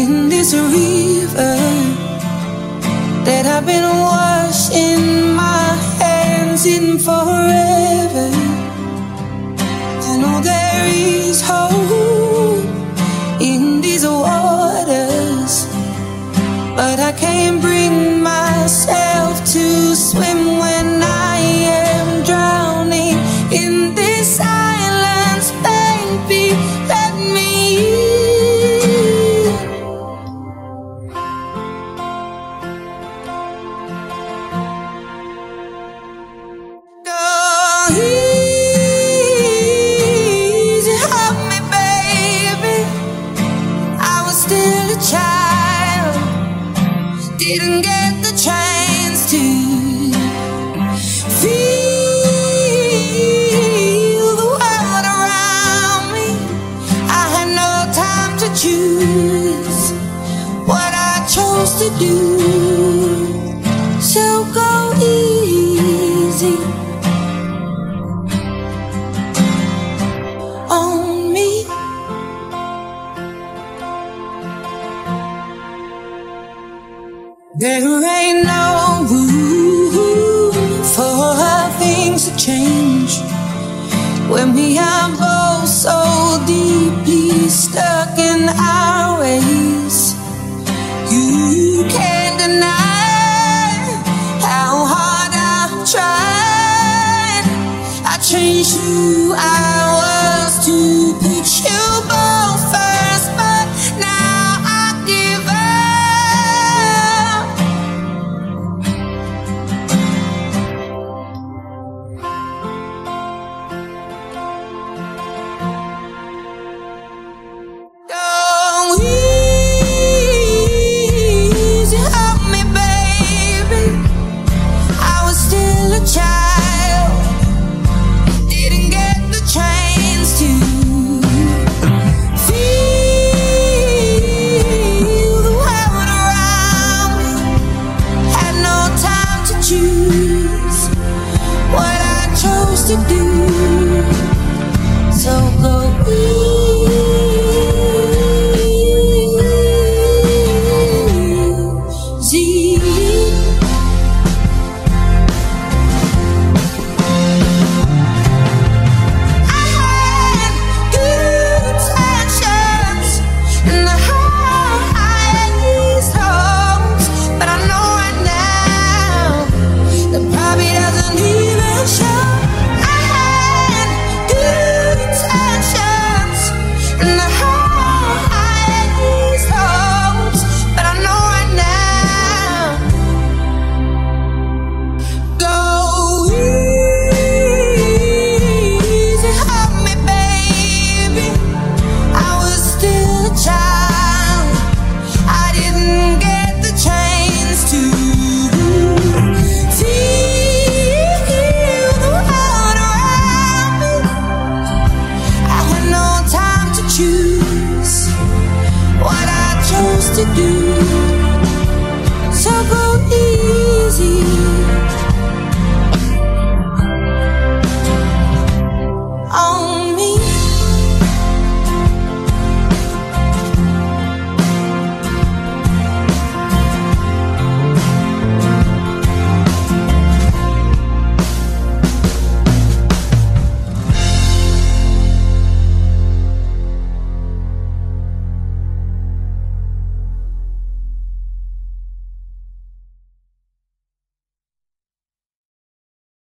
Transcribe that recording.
in this river that I've been washing my hands in forever. I know there is hope in these waters, but I can't bring myself to swim when. Choose what I chose to do. So go easy on me. There ain't no room for things to change when we are both deeply stuck in our ways. You can't deny how hard I've tried. I changed who I to do. So go easy.